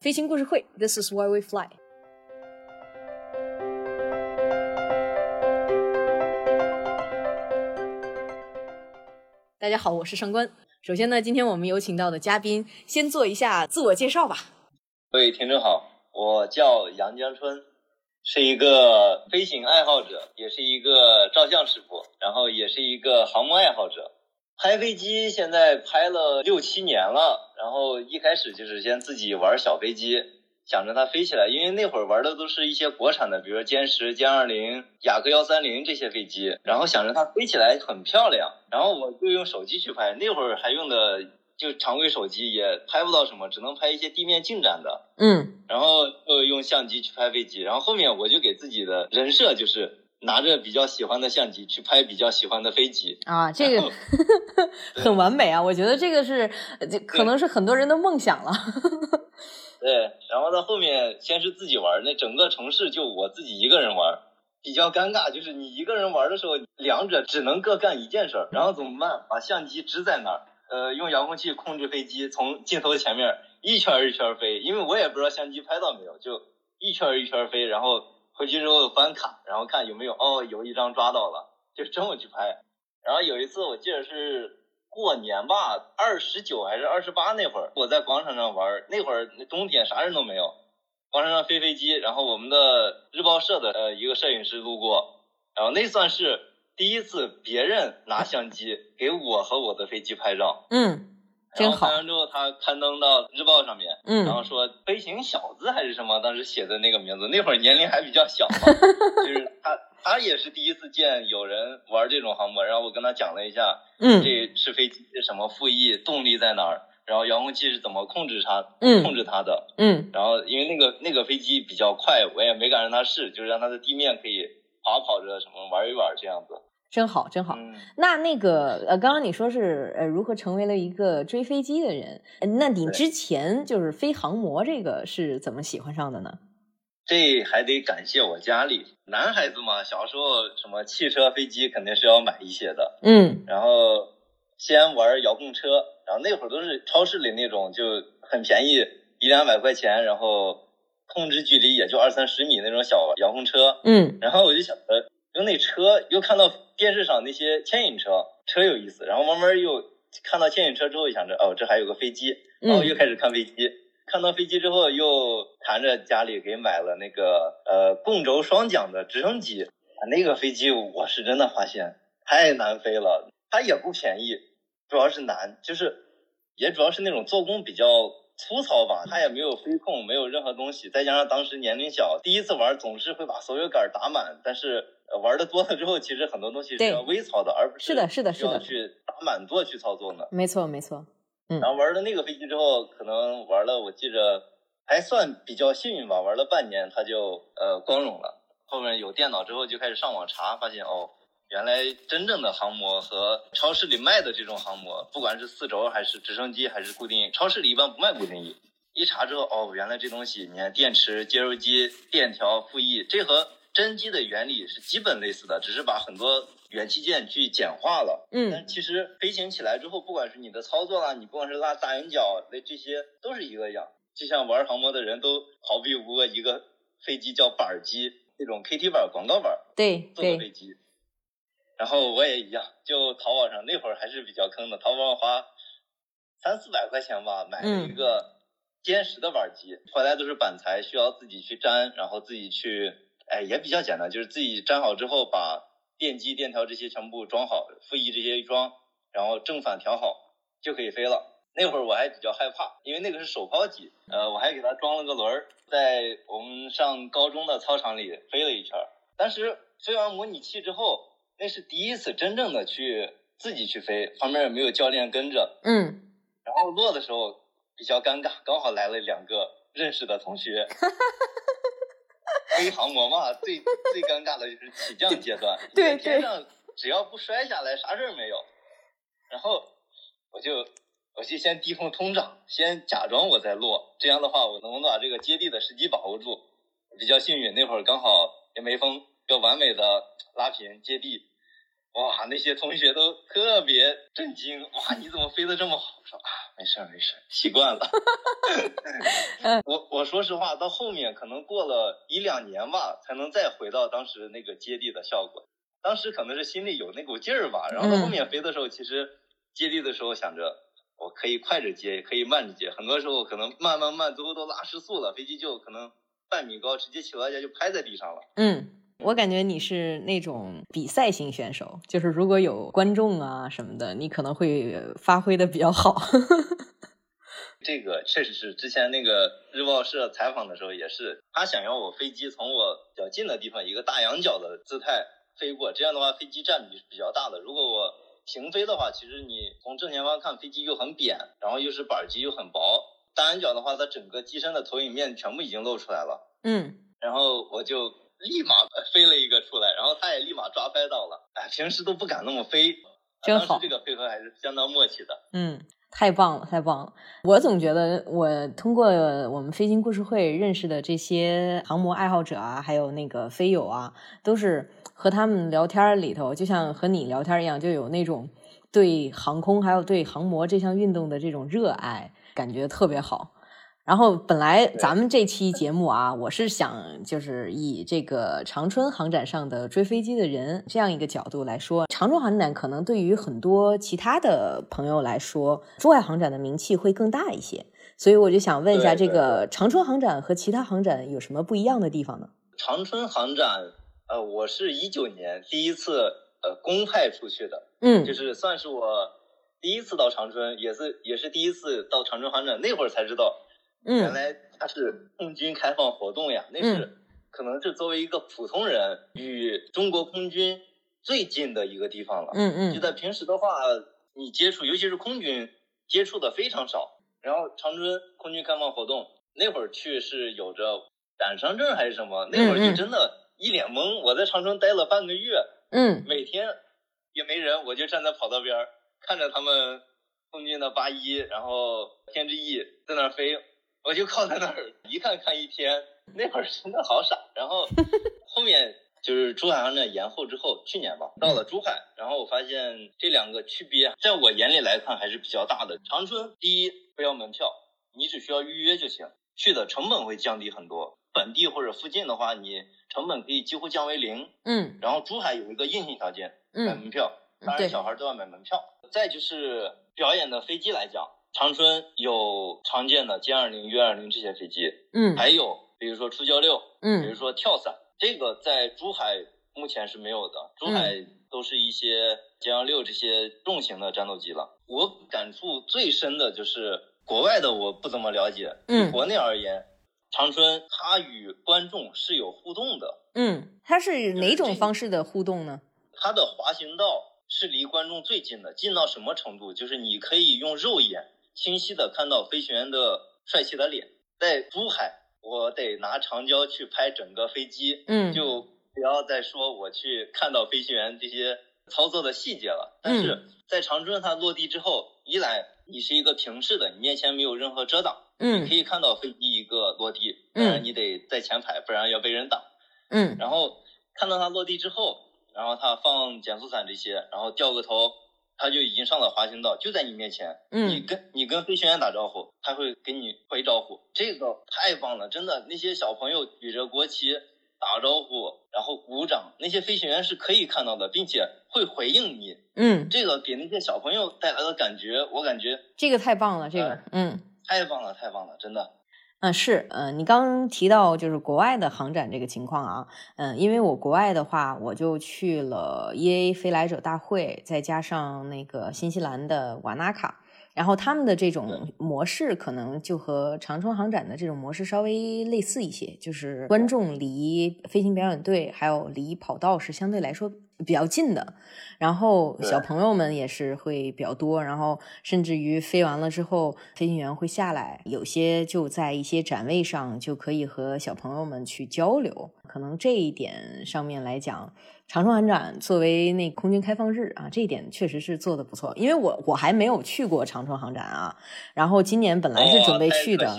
飞行故事会，This is why we fly。大家好，我是上官。首先呢，今天我们有请到的嘉宾，先做一下自我介绍吧。各位听众好，我叫杨江春，是一个飞行爱好者，也是一个照相师傅，然后也是一个航模爱好者。拍飞机现在拍了六七年了，然后一开始就是先自己玩小飞机。想着它飞起来，因为那会儿玩的都是一些国产的，比如说歼十、歼二零、雅阁幺三零这些飞机，然后想着它飞起来很漂亮，然后我就用手机去拍。那会儿还用的就常规手机，也拍不到什么，只能拍一些地面进展的。嗯，然后就用相机去拍飞机，然后后面我就给自己的人设就是拿着比较喜欢的相机去拍比较喜欢的飞机啊，这个 很完美啊！我觉得这个是，这可能是很多人的梦想了。对，然后到后面先是自己玩，那整个城市就我自己一个人玩，比较尴尬。就是你一个人玩的时候，两者只能各干一件事儿，然后怎么办？把相机支在那儿，呃，用遥控器控制飞机从镜头前面一圈一圈飞，因为我也不知道相机拍到没有，就一圈一圈飞，然后回去之后翻卡，然后看有没有，哦，有一张抓到了，就这么去拍。然后有一次我记得是。过年吧，二十九还是二十八那会儿，我在广场上玩。那会儿冬天啥人都没有，广场上飞飞机。然后我们的日报社的呃一个摄影师路过，然后那算是第一次别人拿相机给我和我的飞机拍照。嗯。然后拍完之后，他刊登到日报上面，嗯，然后说“飞行小子”还是什么，当时写的那个名字，那会儿年龄还比较小嘛，就是他他也是第一次见有人玩这种航模，然后我跟他讲了一下，嗯，这是飞机什么副翼，动力在哪儿，然后遥控器是怎么控制它，嗯，控制它的，嗯，然后因为那个那个飞机比较快，我也没敢让他试，就是让他在地面可以滑跑着什么玩一玩这样子。真好，真好。那那个呃，刚刚你说是呃，如何成为了一个追飞机的人？那你之前就是飞航模这个是怎么喜欢上的呢？这还得感谢我家里，男孩子嘛，小时候什么汽车、飞机肯定是要买一些的。嗯。然后先玩遥控车，然后那会儿都是超市里那种，就很便宜，一两百块钱，然后控制距离也就二三十米那种小遥控车。嗯。然后我就想着。用那车，又看到电视上那些牵引车，车有意思。然后慢慢又看到牵引车之后，想着哦，这还有个飞机，然后又开始看飞机。看到飞机之后，又谈着家里给买了那个呃共轴双桨的直升机。那个飞机我是真的发现太难飞了，它也不便宜，主要是难，就是也主要是那种做工比较。粗糙吧，它也没有飞控，没有任何东西，再加上当时年龄小，第一次玩总是会把所有杆打满。但是玩的多了之后，其实很多东西是要微操的，而不是是的，是的，是的，去打满座去操作呢。没错，没错。嗯。然后玩了那个飞机之后，可能玩了，我记着还算比较幸运吧，玩了半年它就呃光荣了。后面有电脑之后就开始上网查，发现哦。原来真正的航模和超市里卖的这种航模，不管是四轴还是直升机还是固定翼，超市里一般不卖固定翼。一查之后，哦，原来这东西，你看电池、接收机、电条、副翼，这和真机的原理是基本类似的，只是把很多元器件去简化了。嗯，但其实飞行起来之后，不管是你的操作啦，你不管是拉大圆角，那这些都是一个样。就像玩航模的人都逃避不过一个飞机叫板机，那种 KT 板广告板，对，做的飞机。然后我也一样，就淘宝上那会儿还是比较坑的，淘宝上花三四百块钱吧，买了一个歼十的板机，回来都是板材，需要自己去粘，然后自己去，哎，也比较简单，就是自己粘好之后，把电机、电条这些全部装好，副翼这些一装，然后正反调好就可以飞了。那会儿我还比较害怕，因为那个是手抛机，呃，我还给它装了个轮儿，在我们上高中的操场里飞了一圈。当时飞完模拟器之后。那是第一次真正的去自己去飞，旁边也没有教练跟着，嗯，然后落的时候比较尴尬，刚好来了两个认识的同学，飞航模嘛，最最尴尬的就是起降阶段，对对，天上只要不摔下来，啥事儿没有。然后我就我就先低空通胀，先假装我在落，这样的话我能不能把这个接地的时机把握住？比较幸运，那会儿刚好也没风，就完美的拉平接地。哇，那些同学都特别震惊！哇，你怎么飞得这么好？我说啊，没事没事，习惯了。我我说实话，到后面可能过了一两年吧，才能再回到当时那个接地的效果。当时可能是心里有那股劲儿吧，然后到后面飞的时候，其实接地的时候想着我可以快着接，也可以慢着接。很多时候可能慢慢慢，最后都拉失速了，飞机就可能半米高，直接起落架就拍在地上了。嗯，我感觉你是那种比赛型选手，就是如果有观众啊什么的，你可能会发挥的比较好。这个确实是之前那个日报社采访的时候也是，他想要我飞机从我比较近的地方一个大仰角的姿态飞过，这样的话飞机占比是比较大的。如果我平飞的话，其实你从正前方看飞机又很扁，然后又是板机又很薄，大仰角的话，它整个机身的投影面全部已经露出来了。嗯，然后我就立马飞了一个出来，然后他也立马抓拍到了。哎，平时都不敢那么飞，真好，这个配合还是相当默契的。嗯。太棒了，太棒了！我总觉得，我通过我们飞行故事会认识的这些航模爱好者啊，还有那个飞友啊，都是和他们聊天里头，就像和你聊天一样，就有那种对航空还有对航模这项运动的这种热爱，感觉特别好。然后本来咱们这期节目啊，我是想就是以这个长春航展上的追飞机的人这样一个角度来说，长春航展可能对于很多其他的朋友来说，珠海航展的名气会更大一些。所以我就想问一下，这个长春航展和其他航展有什么不一样的地方呢？长春航展，呃，我是一九年第一次呃公派出去的，嗯，就是算是我第一次到长春，也是也是第一次到长春航展，那会儿才知道。原来它是空军开放活动呀，那是可能是作为一个普通人与中国空军最近的一个地方了。嗯嗯，就在平时的话，你接触，尤其是空军接触的非常少。然后长春空军开放活动那会儿去是有着胆伤证还是什么，那会儿就真的一脸懵。我在长春待了半个月，嗯，每天也没人，我就站在跑道边看着他们空军的八一，然后天之翼在那飞。我就靠在那儿一看看一天，那会儿真的好傻。然后 后面就是珠海航展延后之后，去年吧，到了珠海，然后我发现这两个区别，在我眼里来看还是比较大的。长春第一不要门票，你只需要预约就行，去的成本会降低很多。本地或者附近的话，你成本可以几乎降为零。嗯。然后珠海有一个硬性条件，买门票，当然小孩都要买门票。再就是表演的飞机来讲。长春有常见的歼二零、约二零这些飞机，嗯，还有比如说初教六，嗯，比如说跳伞，这个在珠海目前是没有的。珠海都是一些歼二六这些重型的战斗机了。我感触最深的就是国外的我不怎么了解，嗯，国内而言，长春它与观众是有互动的，嗯，它是哪种方式的互动呢？它的滑行道是离观众最近的，近到什么程度？就是你可以用肉眼。清晰的看到飞行员的帅气的脸，在珠海，我得拿长焦去拍整个飞机，嗯，就不要再说我去看到飞行员这些操作的细节了。但是在长春，它落地之后，一来你是一个平视的，你面前没有任何遮挡，嗯，你可以看到飞机一个落地，当然你得在前排，不然要被人挡，嗯，然后看到它落地之后，然后它放减速伞这些，然后掉个头。他就已经上了滑行道，就在你面前。嗯，你跟你跟飞行员打招呼，他会给你回招呼，这个太棒了，真的。那些小朋友举着国旗打招呼，然后鼓掌，那些飞行员是可以看到的，并且会回应你。嗯，这个给那些小朋友带来的感觉，我感觉这个太棒了，这个，嗯，太棒了，太棒了，真的。嗯，是，嗯，你刚刚提到就是国外的航展这个情况啊，嗯，因为我国外的话，我就去了 EA 飞来者大会，再加上那个新西兰的瓦纳卡，然后他们的这种模式可能就和长春航展的这种模式稍微类似一些，就是观众离飞行表演队还有离跑道是相对来说。比较近的，然后小朋友们也是会比较多，然后甚至于飞完了之后，飞行员会下来，有些就在一些展位上就可以和小朋友们去交流，可能这一点上面来讲。长春航展作为那空军开放日啊，这一点确实是做的不错。因为我我还没有去过长春航展啊，然后今年本来是准备去的，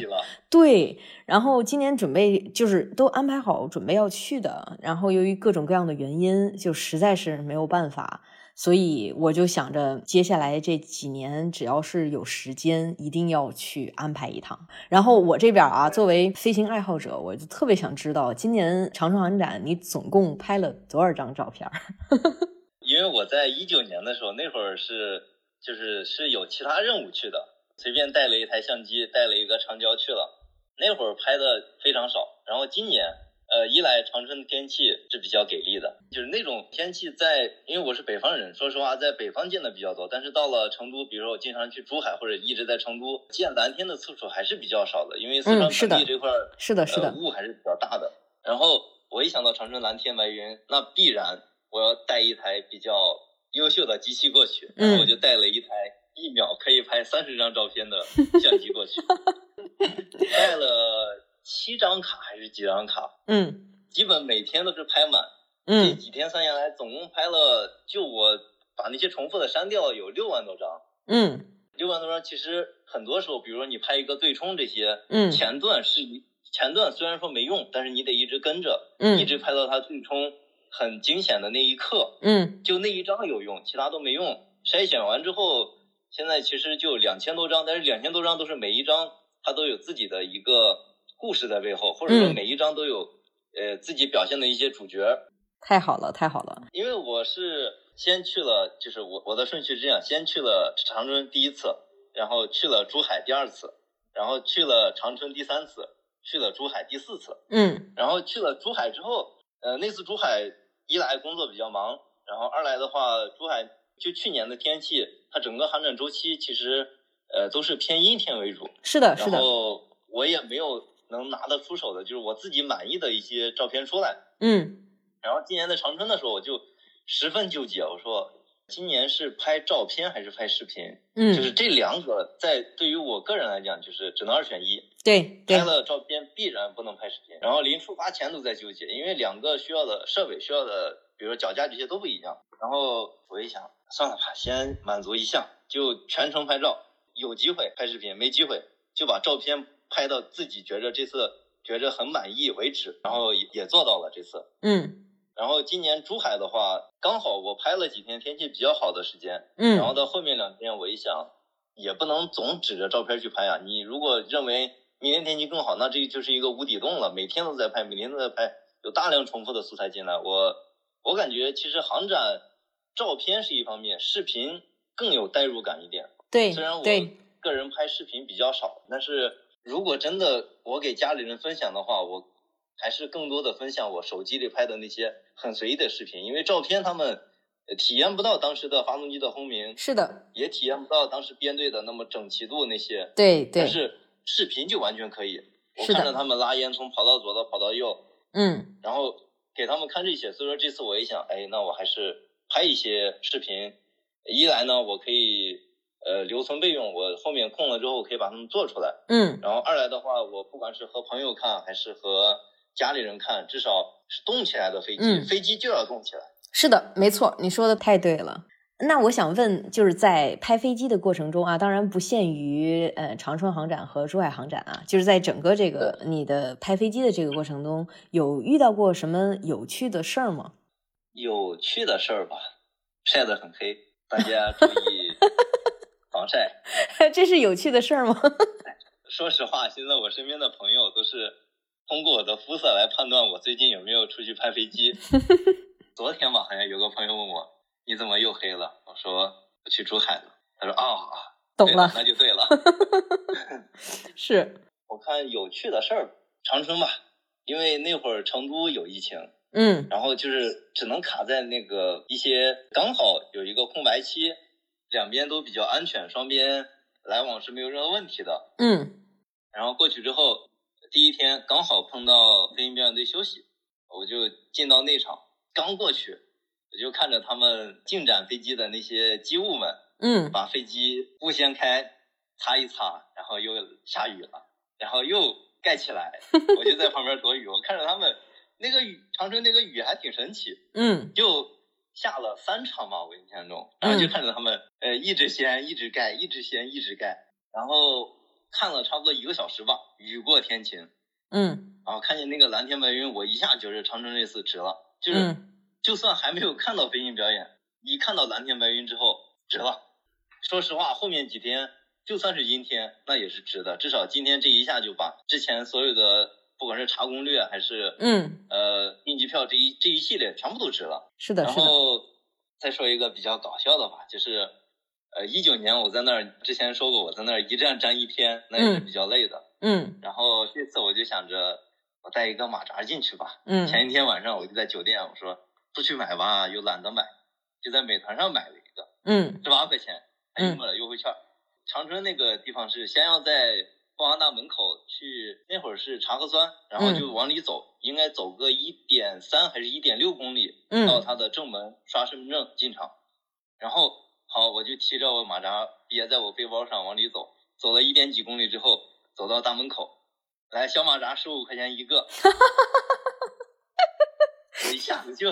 对，然后今年准备就是都安排好准备要去的，然后由于各种各样的原因，就实在是没有办法。所以我就想着，接下来这几年只要是有时间，一定要去安排一趟。然后我这边啊，作为飞行爱好者，我就特别想知道，今年长春航展你总共拍了多少张照片？因为我在一九年的时候，那会儿是就是是有其他任务去的，随便带了一台相机，带了一个长焦去了，那会儿拍的非常少。然后今年。呃，一来长春的天气是比较给力的，就是那种天气在，因为我是北方人，说实话，在北方见的比较多。但是到了成都，比如说我经常去珠海或者一直在成都见蓝天的次数还是比较少的，因为四川盆地这块是的，是的，雾还是比较大的。然后我一想到长春蓝天白云，那必然我要带一台比较优秀的机器过去，然后我就带了一台一秒可以拍三十张照片的相机过去，带了。七张卡还是几张卡？嗯，基本每天都是拍满。嗯，这几天算下来，总共拍了，就我把那些重复的删掉，有六万多张。嗯，六万多张，其实很多时候，比如说你拍一个对冲这些，嗯，前段是前段虽然说没用，但是你得一直跟着，嗯，一直拍到它对冲很惊险的那一刻，嗯，就那一张有用，其他都没用。筛选完之后，现在其实就两千多张，但是两千多张都是每一张它都有自己的一个。故事在背后，或者说每一章都有，呃，自己表现的一些主角。太好了，太好了。因为我是先去了，就是我我的顺序是这样：先去了长春第一次，然后去了珠海第二次，然后去了长春第三次，去了珠海第四次。嗯。然后去了珠海之后，呃，那次珠海一来工作比较忙，然后二来的话，珠海就去年的天气，它整个航展周期其实呃都是偏阴天为主。是的，是的。然后我也没有。能拿得出手的，就是我自己满意的一些照片出来。嗯，然后今年在长春的时候，我就十分纠结，我说今年是拍照片还是拍视频？嗯，就是这两个在对于我个人来讲，就是只能二选一。对，拍了照片必然不能拍视频。然后临出发前都在纠结，因为两个需要的设备、需要的，比如说脚架这些都不一样。然后我一想，算了吧，先满足一项，就全程拍照，有机会拍视频，没机会就把照片。拍到自己觉着这次觉着很满意为止，然后也做到了这次。嗯，然后今年珠海的话，刚好我拍了几天天气比较好的时间。嗯，然后到后面两天，我一想，也不能总指着照片去拍啊。你如果认为明天天气更好，那这就是一个无底洞了。每天都在拍，每天都在拍，有大量重复的素材进来。我我感觉其实航展照片是一方面，视频更有代入感一点。对，虽然我个人拍视频比较少，但是。如果真的我给家里人分享的话，我还是更多的分享我手机里拍的那些很随意的视频，因为照片他们体验不到当时的发动机的轰鸣，是的，也体验不到当时编队的那么整齐度那些，对对，但是视频就完全可以，我看着他们拉烟囱跑到左的跑到右，嗯，然后给他们看这些，所以说这次我一想，哎，那我还是拍一些视频，一来呢，我可以。呃，留存备用，我后面空了之后可以把它们做出来。嗯，然后二来的话，我不管是和朋友看还是和家里人看，至少是动起来的飞机，飞机就要动起来。是的，没错，你说的太对了。那我想问，就是在拍飞机的过程中啊，当然不限于呃长春航展和珠海航展啊，就是在整个这个你的拍飞机的这个过程中，有遇到过什么有趣的事儿吗？有趣的事儿吧，晒得很黑，大家注意。防晒，这是有趣的事儿吗？说实话，现在我身边的朋友都是通过我的肤色来判断我最近有没有出去拍飞机。昨天吧，好像有个朋友问我：“你怎么又黑了？”我说：“我去珠海了。”他说：“啊，懂了，那就对了。”是，我看有趣的事儿，长春吧，因为那会儿成都有疫情，嗯，然后就是只能卡在那个一些刚好有一个空白期。两边都比较安全，双边来往是没有任何问题的。嗯，然后过去之后，第一天刚好碰到飞行表演队休息，我就进到内场，刚过去，我就看着他们进展飞机的那些机务们，嗯，把飞机布掀开，擦一擦，然后又下雨了，然后又盖起来，我就在旁边躲雨，我看着他们那个雨，长春那个雨还挺神奇，嗯，就。下了三场吧，我印象中，然后就看着他们，呃，一直掀，一直盖，一直掀，一直盖，然后看了差不多一个小时吧，雨过天晴，嗯，然后看见那个蓝天白云，我一下觉得长城这次值了，就是就算还没有看到飞行表演，一看到蓝天白云之后，值了。说实话，后面几天就算是阴天，那也是值的。至少今天这一下就把之前所有的，不管是查攻略还是嗯呃订机票这一这一系列全部都值了。是的，然是的，后再说一个比较搞笑的吧，就是呃一九年我在那儿之前说过，我在那儿一站站一天，那也是嗯比较累的。嗯然后这次我就想着我带一个马扎进去吧。嗯前一天晚上我就在酒店，我说不去买吧，又懒得买，就在美团上买了一个，嗯十八块钱，还用了优惠券。长春那个地方是先要在光华大门口去，那会儿是查核酸，然后就往里走，应该走个一点三还是一点六公里，到嗯他的正门刷身份证进场。然后好，我就提着我马扎别在我背包上往里走，走了一点几公里之后，走到大门口，来小马扎十五块钱一个，我一下子就，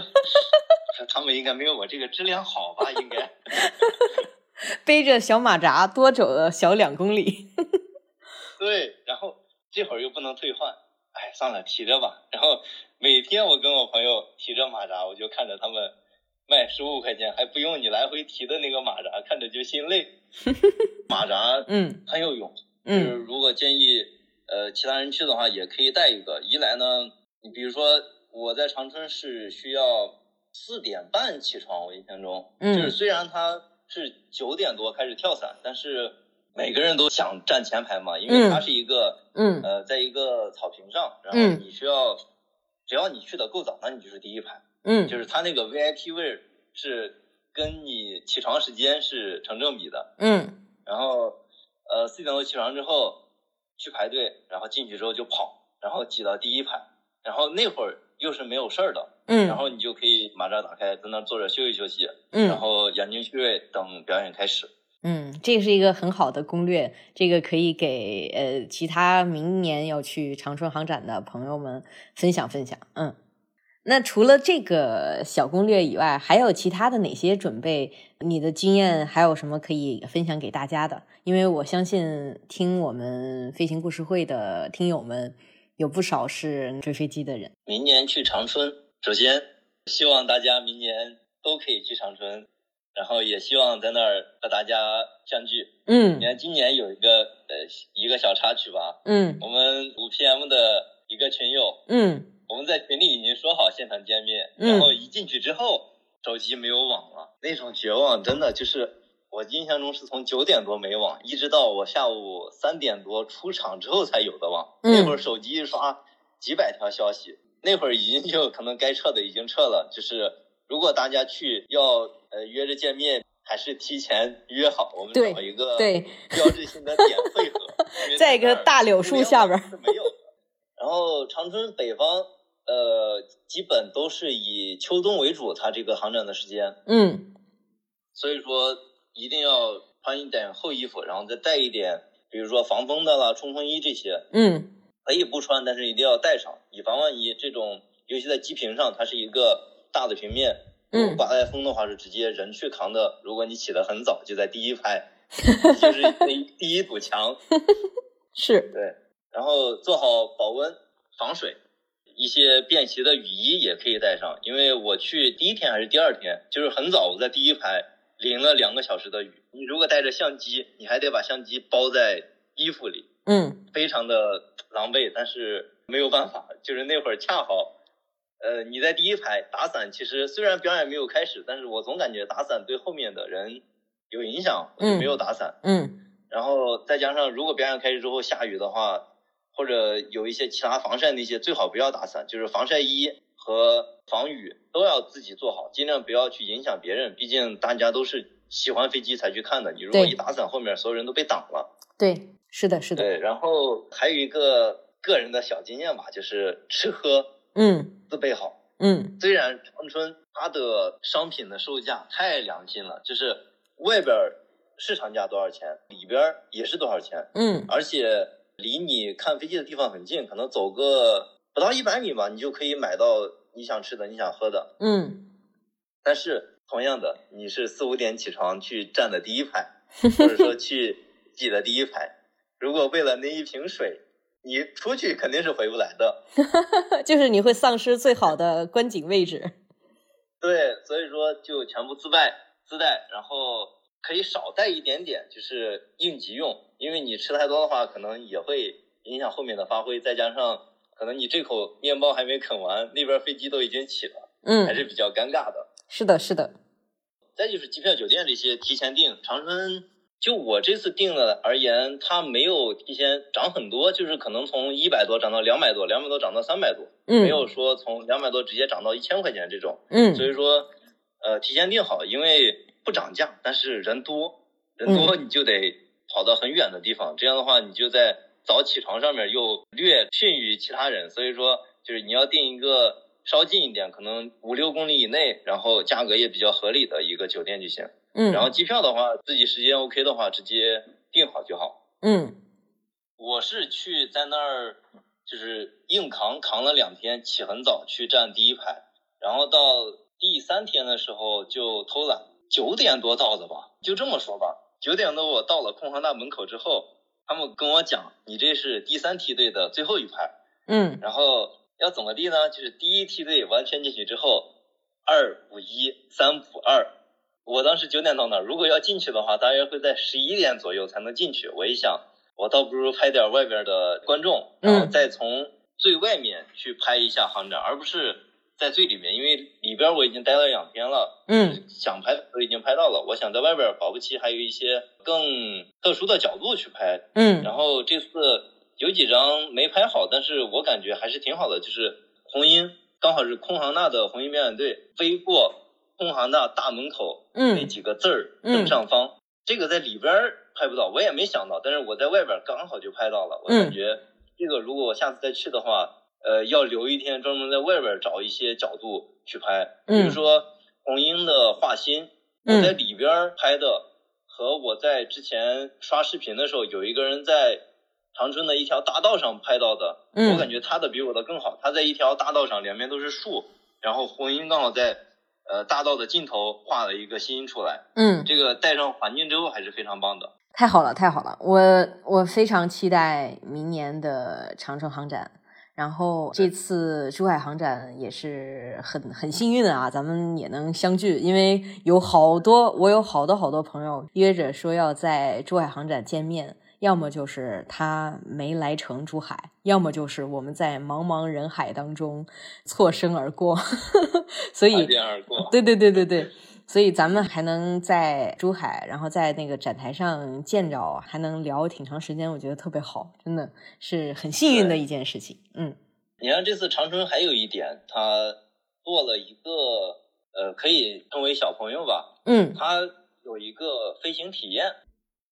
他们应该没有我这个质量好吧？应该。背着小马扎多走了小两公里。对，然后这会儿又不能退换，哎，算了，提着吧。然后每天我跟我朋友提着马扎，我就看着他们卖十五块钱还不用你来回提的那个马扎，看着就心累。马扎嗯很有用，就是嗯如果建议呃其他人去的话，也可以带一个。一来呢，你比如说我在长春是需要四点半起床，我印象中，嗯就是虽然它是九点多开始跳伞，但是每个人都想站前排嘛，因为它是一个、嗯。呃，在一个草坪上，然后嗯。你需要，只要你去的够早，那你就是第一排，嗯。就是它那个 VIP 位是跟你起床时间是成正比的。嗯。然后呃四点多起床之后去排队，然后进去之后就跑，然后挤到第一排，然后那会儿又是没有事儿的，嗯，然后你就可以马扎打开，在那坐着休息休息，嗯。然嗯后养精蓄锐，等表演开始。嗯，这是一个很好的攻略，这个可以给呃其他明年要去长春航展的朋友们分享分享。嗯，那除了这个小攻略以外，还有其他的哪些准备？你的经验还有什么可以分享给大家的？因为我相信听我们飞行故事会的听友们有不少是追飞机的人。明年去长春，首先希望大家明年都可以去长春，然后也希望在那儿和大家相聚。嗯你看今年有一个呃一个小插曲吧，嗯我们五 PM 的一个群友，嗯我们在群里已经说好现场见面，嗯然后一进去之后，手机没有网了，那种绝望真的就是我印象中是从九点多没网，一直到我下午三点多出场之后才有的网。嗯那会儿手机一刷几百条消息，那会儿已经就可能该撤的已经撤了。就是如果大家去要呃约着见面，还是提前约好，我们找一个对标志性的点汇合，在一个大柳树下边是没有的。然后长春北方，呃，基本都是以秋冬为主，它这个航展的时间，嗯所以说一定要穿一点厚衣服，然后再带一点，比如说防风的啦、冲锋衣这些，嗯可以不穿，但是一定要带上，以防万一。这种尤其在机坪上，它是一个大的平面，嗯刮来风的话，是直接人去扛的。如果你起得很早，就在第一排，就是那 第一堵墙，是对，然后做好保温、防水，一些便携的雨衣也可以带上。因为我去第一天还是第二天，就是很早，我在第一排淋了两个小时的雨。你如果带着相机，你还得把相机包在衣服里，嗯非常的狼狈。但是没有办法，就是那会儿恰好，呃，你在第一排打伞，其实虽然表演没有开始，但是我总感觉打伞对后面的人有影响，我就没有打伞。嗯然后再加上，如果表演开始之后下雨的话，或者有一些其他防晒那些，最好不要打伞，就是防晒衣和防雨都要自己做好，尽量不要去影响别人。毕竟大家都是喜欢飞机才去看的，你如果一打伞，后面所有人都被挡了。对，是的，是的，对，然后还有一个个人的小经验吧，就是吃喝嗯自备好。嗯虽然长春它的商品的售价太良心了，就是外边市场价多少钱，里边也是多少钱。嗯而且离你看飞机的地方很近，可能走个不到一百米吧，你就可以买到你想吃的、你想喝的。嗯但是同样的，你是四五点起床去站的第一排，或者说去挤的第一排，如果为了那一瓶水，你出去肯定是回不来的。就是你会丧失最好的观景位置。对，所以说就全部自带自带，然后可以少带一点点，就是应急用，因为你吃太多的话，可能也会影响后面的发挥，再加上可能你这口面包还没啃完，那边飞机都已经起了，嗯还，是比较尴尬的。是的，是的，再就是机票、酒店这些提前订，长春就我这次定的而言，它没有提前涨很多，就是可能从一百多涨到两百多，两百多涨到三百多，嗯，没有说从两百多直接涨到一千块钱这种。嗯，所以说，呃，提前订好，因为不涨价，但是人多，人多你就得跑到很远的地方，这样的话你就在早起床上面又略逊于其他人，所以说就是你要定一个稍近一点，可能五六公里以内，然后价格也比较合理的一个酒店就行。嗯，然后机票的话，自己时间 OK 的话，直接订好就好。嗯我是去在那儿就是硬扛，扛了两天，起很早去站第一排，然后到第三天的时候就偷懒，九点多到的吧，就这么说吧，九点多我到了空航大门口之后，他们跟我讲，你这是第三梯队的最后一排，嗯然后要怎么地呢？就是第一梯队完全进去之后，二补一，三补二。我当时九点到那儿，如果要进去的话，大约会在十一点左右才能进去。我一想，我倒不如拍点外边的观众，然后嗯再从最外面去拍一下航展，而不是在最里面，因为里边我已经待了两天了，嗯想拍的都已经拍到了。我想在外边，保不齐还有一些更特殊的角度去拍，嗯然后这次有几张没拍好，但是我感觉还是挺好的，就是红鹰刚好是空航大的红鹰表演队飞过空航的大门口那嗯几个字儿嗯。正上方，这个在里边儿拍不到，我也没想到，但是我在外边刚好就拍到了，我嗯。感觉这个如果我下次再去的话，呃，要留一天专门在外边找一些角度去拍，比如嗯。说红英的画心，我在里边儿拍的和我在之前刷视频的时候，有一个人在长春的一条大道上拍到的，嗯。我感觉他的比我的更好。他在一条大道上，两边都是树，然后红英刚好在呃大道的尽头画了一个心出来，嗯，这个带上环境之后还是非常棒的。太好了，太好了！我我非常期待明年的长城航展。然后这次珠海航展也是很很幸运啊，咱们也能相聚，因为有好多我有好多好多朋友约着说要在珠海航展见面，要么就是他没来成珠海，要么就是我们在茫茫人海当中错身而过，所以对对对对对，所以咱们还能在珠海，然后在那个展台上见着，还能聊挺长时间，我觉得特别好，真的是很幸运的一件事情。嗯你看这次长春还有一点，他做了一个呃，可以称为小朋友吧，嗯他有一个飞行体验，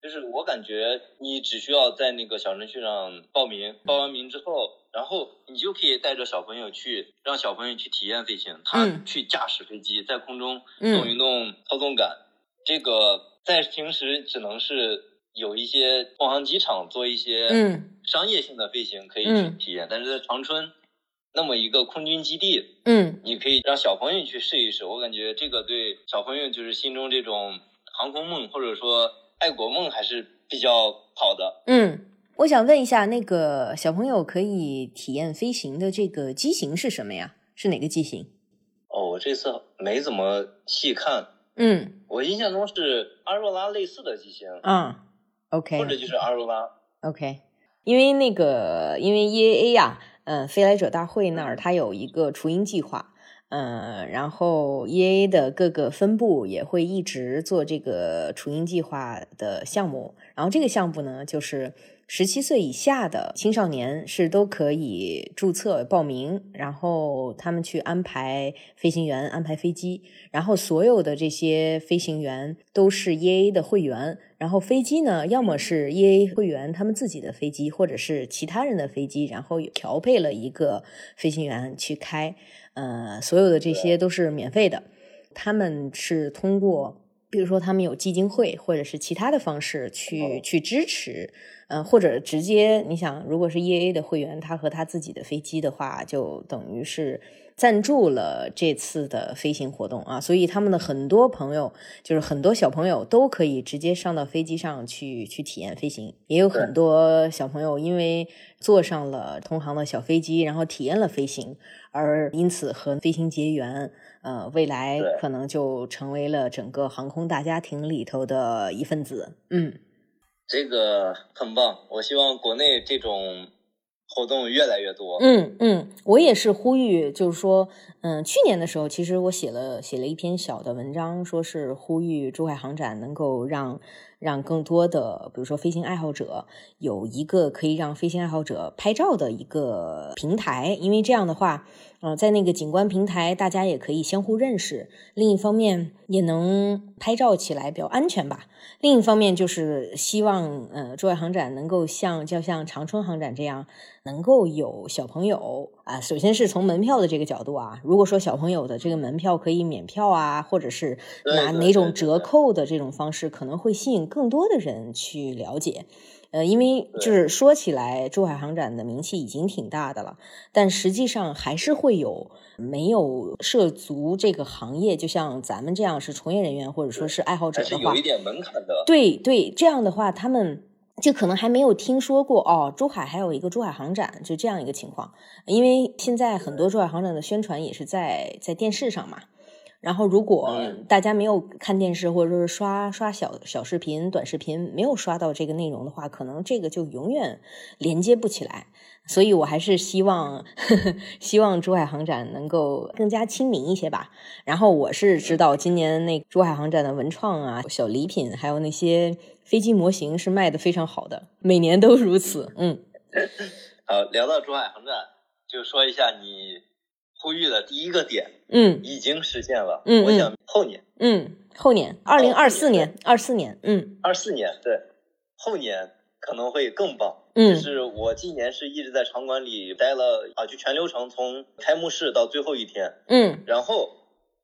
就是我感觉你只需要在那个小程序上报名，报完名之后，然后你就可以带着小朋友去，让小朋友去体验飞行，他嗯。去驾驶飞机，在空中嗯。动一动操纵杆。这个在平时只能是有一些空航机场做一些嗯。商业性的飞行可以去嗯体验，但是在长春那么一个空军基地，嗯。你可以让小朋友去试一试，我感觉这个对小朋友就是心中这种航空梦或者说爱国梦还是比较好的。嗯，我想问一下，那个小朋友可以体验飞行的这个机型是什么呀？是哪个机型？哦，我这次没怎么细看，嗯我印象中是阿若拉类似的机型，啊，OK，或者就是阿若拉。OK，因为那个，因为 EAA 呀、嗯，飞来者大会那儿它有一个雏鹰计划，嗯，然后 EAA 的各个分部也会一直做这个雏鹰计划的项目，然后这个项目呢，就是十七岁以下的青少年是都可以注册报名，然后他们去安排飞行员、安排飞机，然后所有的这些飞行员都是 EAA 的会员，然后飞机呢，要么是 EAA 会员他们自己的飞机，或者是其他人的飞机，然后调配了一个飞行员去开，呃，所有的这些都是免费的，他们是通过。比如说，他们有基金会或者是其他的方式去、哦。去支持，嗯，或者直接你想，如果是 E A 的会员，他和他自己的飞机的话，就等于是赞助了这次的飞行活动啊，所以他们的很多朋友，就是很多小朋友都可以直接上到飞机上去去体验飞行，也有很多小朋友因为坐上了同行的小飞机，然后体验了飞行，而因此和飞行结缘，呃，未来可能就成为了整个航空大家庭里头的一份子，嗯。这个很棒，我希望国内这种活动越来越多。嗯嗯，我也是呼吁，就是说，嗯，去年的时候，其实我写了写了一篇小的文章，说是呼吁珠海航展能够让让更多的，比如说飞行爱好者有一个可以让飞行爱好者拍照的一个平台，因为这样的话。呃，在那个景观平台，大家也可以相互认识。另一方面，也能拍照起来比较安全吧。另一方面，就是希望呃，珠海航展能够像就像长春航展这样，能够有小朋友啊。首先是从门票的这个角度啊，如果说小朋友的这个门票可以免票啊，或者是拿哪种折扣的这种方式，可能会吸引更多的人去了解。呃，因为就是说起来，珠海航展的名气已经挺大的了，但实际上还是会有没有涉足这个行业，就像咱们这样是从业人员或者说是爱好者的话，有一点门槛的。对对，这样的话，他们就可能还没有听说过哦，珠海还有一个珠海航展，就这样一个情况。因为现在很多珠海航展的宣传也是在在电视上嘛。然后，如果大家没有看电视，或者说是刷刷小小视频、短视频，没有刷到这个内容的话，可能这个就永远连接不起来。所以我还是希望，呵 呵希望珠海航展能够更加亲民一些吧。然后我是知道，今年那珠海航展的文创啊、小礼品，还有那些飞机模型是卖的非常好的，每年都如此。嗯，好，聊到珠海航展，就说一下你。呼吁的第一个点，嗯，已经实现了。嗯，我想后年，嗯，后年，二零二四年，二四年，嗯，二四年，对，后年可能会更棒。嗯，就是我今年是一直在场馆里待了啊，就全流程从开幕式到最后一天。嗯，然后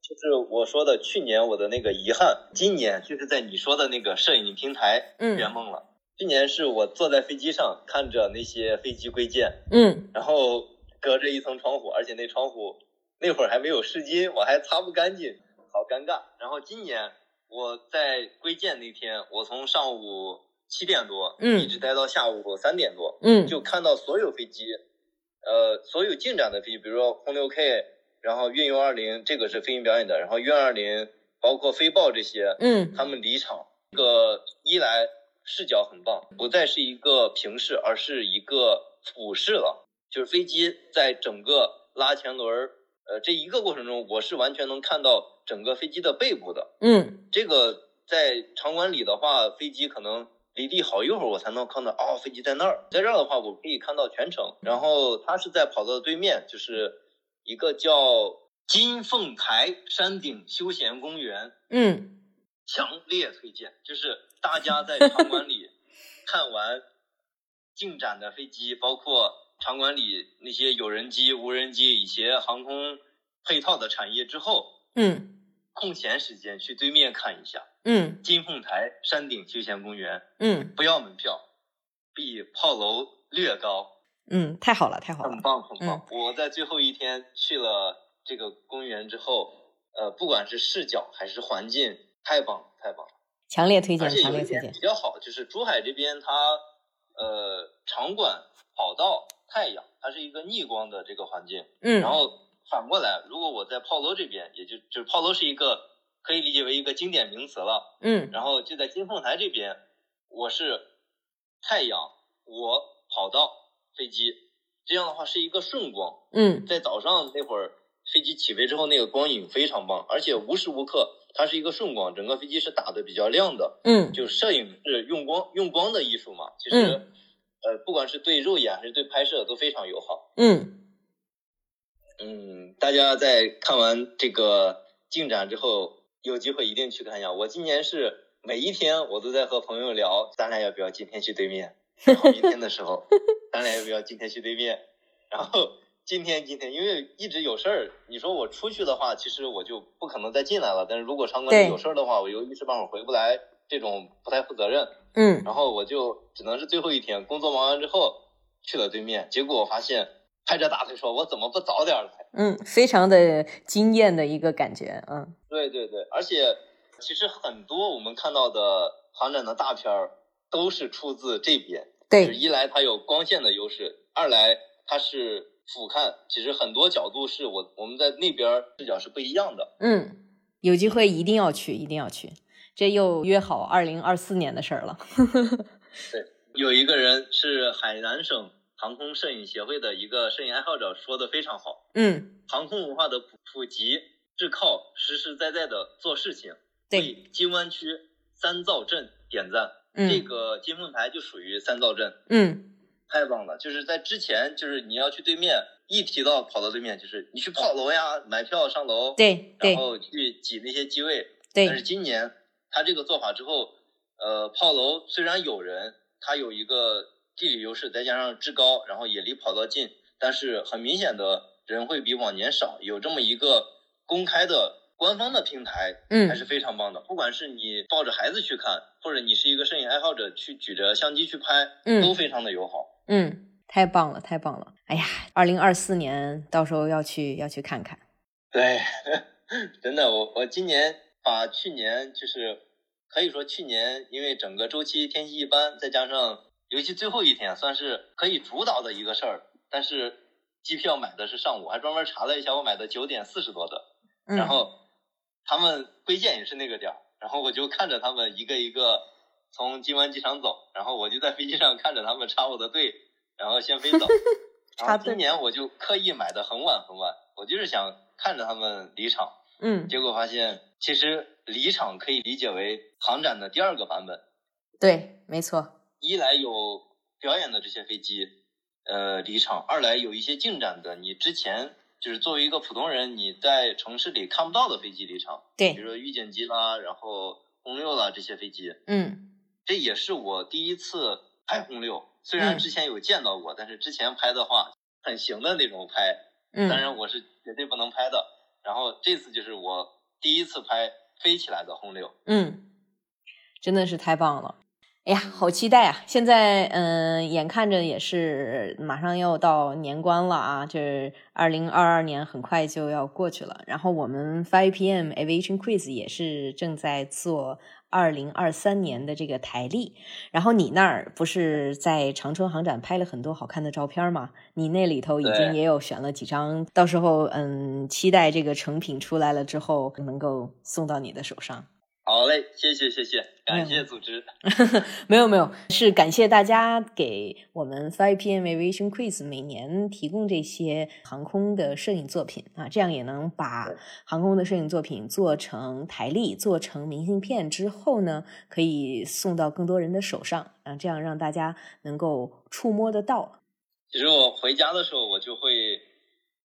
就是我说的去年我的那个遗憾，今年就是在你说的那个摄影平台圆梦了。去年是我坐在飞机上看着那些飞机归建，嗯，然后。隔着一层窗户，而且那窗户那会儿还没有湿巾，我还擦不干净，好尴尬。然后今年我在归建那天，我从上午七点多，嗯，一直待到下午三点多，嗯，就看到所有飞机，呃，所有进展的飞机，比如说轰六 K，然后运 U 二零，这个是飞行表演的，然后运二零，包括飞豹这些，嗯，他们离场，这个一来视角很棒，不再是一个平视，而是一个俯视了。就是飞机在整个拉前轮呃，这一个过程中，我是完全能看到整个飞机的背部的。嗯，这个在场馆里的话，飞机可能离地好一会儿，我才能看到哦，飞机在那儿。在这儿的话，我可以看到全程。然后它是在跑道的对面，就是一个叫金凤台山顶休闲公园。嗯，强烈推荐，就是大家在场馆里 看完进展的飞机，包括。场馆里那些有人机、无人机、以及航空配套的产业之后，嗯，空闲时间去对面看一下，嗯，金凤台山顶休闲公园，嗯，不要门票，比炮楼略高，嗯，太好了，太好了，很棒，很棒。我在最后一天去了这个公园之后，呃，不管是视角还是环境，太棒了，太棒了，强烈推荐，强烈推荐。比较好，就是珠海这边它，呃，场馆跑道。太阳，它是一个逆光的这个环境，嗯，然后反过来，如果我在炮楼这边，也就就是炮楼是一个可以理解为一个经典名词了，嗯，然后就在金凤台这边，我是太阳，我跑到飞机，这样的话是一个顺光，嗯，在早上那会儿飞机起飞之后，那个光影非常棒，而且无时无刻它是一个顺光，整个飞机是打的比较亮的，嗯，就摄影是用光用光的艺术嘛，其实。呃，不管是对肉眼还是对拍摄都非常友好。嗯嗯，大家在看完这个进展之后，有机会一定去看一下。我今年是每一天我都在和朋友聊，咱俩要不要今天去对面？然后明天的时候，咱俩要不要今天去对面？然后今天今天因为一直有事儿，你说我出去的话，其实我就不可能再进来了。但是如果场馆里有事儿的话，我又一时半会儿回不来。这种不太负责任。嗯然后我就只能是最后一天工作忙完之后去了对面，结果我发现拍着大腿说：“我怎么不早点来嗯，非常的惊艳的一个感觉，嗯？”对对对，而且其实很多我们看到的航展的大片儿都是出自这边。就是对，一来它有光线的优势，二来它是俯瞰，其实很多角度是我我们在那边视角是不一样的。嗯，有机会一定要去，一定要去，这又约好二零二四年的事儿了。对有一个人是海南省航空摄影协会的一个摄影爱好者，说的非常好。嗯，航空文化的普普及是靠实实在在的做事情。对，为金湾区三灶镇点赞，嗯这个金凤台就属于三灶镇，嗯太棒了！就是在之前，就是你要去对面，一提到跑到对面，就是你去炮楼呀，买票上楼，对对然后去挤那些机位。对但是今年他这个做法之后，呃，炮楼虽然有人，它有一个地理优势，再加上志高，然后也离跑道近，但是很明显的人会比往年少。有这么一个公开的官方的平台，嗯还是非常棒的。不管是你抱着孩子去看，或者你是一个摄影爱好者去举着相机去拍，嗯都非常的友好。嗯，太棒了，太棒了！哎呀，二零二四年到时候要去要去看看。对，真的，我我今年把去年就是可以说去年因为整个周期天气一般，再加上尤其最后一天算是可以主导的一个事儿，但是机票买的是上午，还专门查了一下，我买的九点四十多的，嗯、然后他们归建也是那个点儿，然后我就看着他们一个一个从金湾机场走，然后我就在飞机上看着他们插我的队，然后先飞走。然后今年我就刻意买的很晚很晚，我就是想看着他们离场。嗯，结果发现，其实离场可以理解为航展的第二个版本。对，没错。一来有表演的这些飞机，呃，离场；二来有一些进展的，你之前就是作为一个普通人，你在城市里看不到的飞机离场，对比，如说预警机啦，然后轰六啦这些飞机，嗯这也是我第一次拍轰六。虽然嗯之前有见到过，但是之前拍的话很行的那种拍，嗯，当然我是绝对不能拍的。然后这次就是我第一次拍飞起来的轰六。嗯，真的是太棒了！哎呀，好期待啊！现在嗯，眼看着也是马上要到年关了啊，这二零二二年很快就要过去了。然后我们 Five PM Aviation Quiz 也是正在做二零二三年的这个台历。然后你那儿不是在长春航展拍了很多好看的照片吗？你那里头已经也有选了几张，到时候嗯，期待这个成品出来了之后能够送到你的手上。好嘞，谢谢谢谢，感谢组织。没有没有，是感谢大家给我们 Five PM Aviation Quiz 每年提供这些航空的摄影作品啊，这样也能把航空的摄影作品做成台历，做成明信片之后呢，可以送到更多人的手上啊，这样让大家能够触摸得到。其实我回家的时候，我就会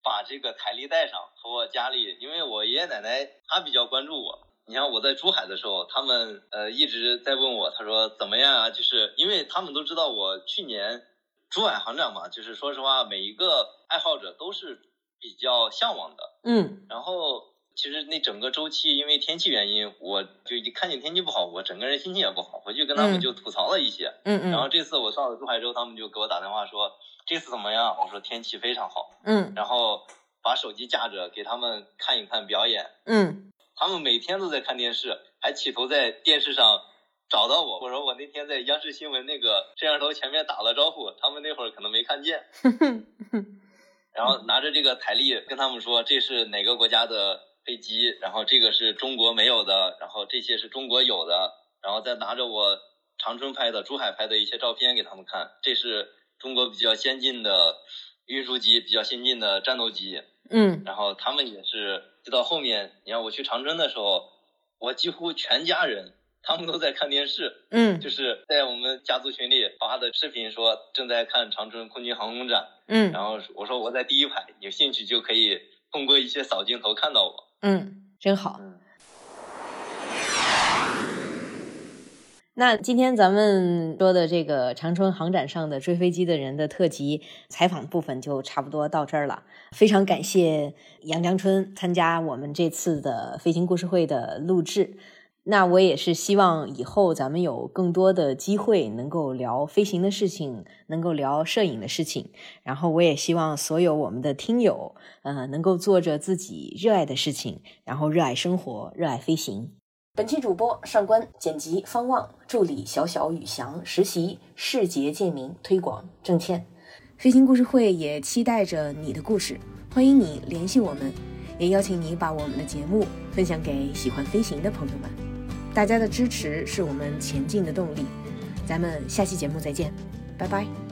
把这个台历带上，和我家里，因为我爷爷奶奶他比较关注我。你像我在珠海的时候，他们呃一直在问我，他说怎么样啊？就是因为他们都知道我去年珠海航展嘛，就是说实话，每一个爱好者都是比较向往的。嗯然后其实那整个周期，因为天气原因，我就一看见天气不好，我整个人心情也不好，回去跟他嗯们就吐槽了一些。嗯嗯然后这次我到了珠海之后，他们就给我打电话说这次怎么样？我说天气非常好，嗯然后把手机架着给他们看一看表演。嗯他们每天都在看电视，还企图在电视上找到我。我说我那天在央视新闻那个摄像头前面打了招呼，他们那会儿可能没看见。嗯然后拿着这个台历跟他们说这是哪个国家的飞机，然后这个是中国没有的，然后这些是中国有的，然后再拿着我长春拍的、珠海拍的一些照片给他们看，这是中国比较先进的运输机、比较先进的战斗机。嗯然后他们也是，直到后面，你看我去长春的时候，我几乎全家人他们都在看电视，嗯就是在我们家族群里发的视频说正在看长春空军航空展。嗯然后我说我在第一排，有兴趣就可以通过一些扫镜头看到我。嗯，真好。嗯，那今天咱们说的这个长春航展上的追飞机的人的特辑采访部分就差不多到这儿了。非常感谢杨江春参加我们这次的飞行故事会的录制。那我也是希望以后咱们有更多的机会能够聊飞行的事情，能够聊摄影的事情。然后我也希望所有我们的听友，呃，能够做着自己热爱的事情，然后热爱生活，热爱飞行。本期主播上官，剪辑方望，助理小小宇翔，实习世杰建明，推广郑倩。飞行故事会也期待着你的故事，欢迎你联系我们，也邀请你把我们的节目分享给喜欢飞行的朋友们。大家的支持是我们前进的动力，咱们下期节目再见，拜拜。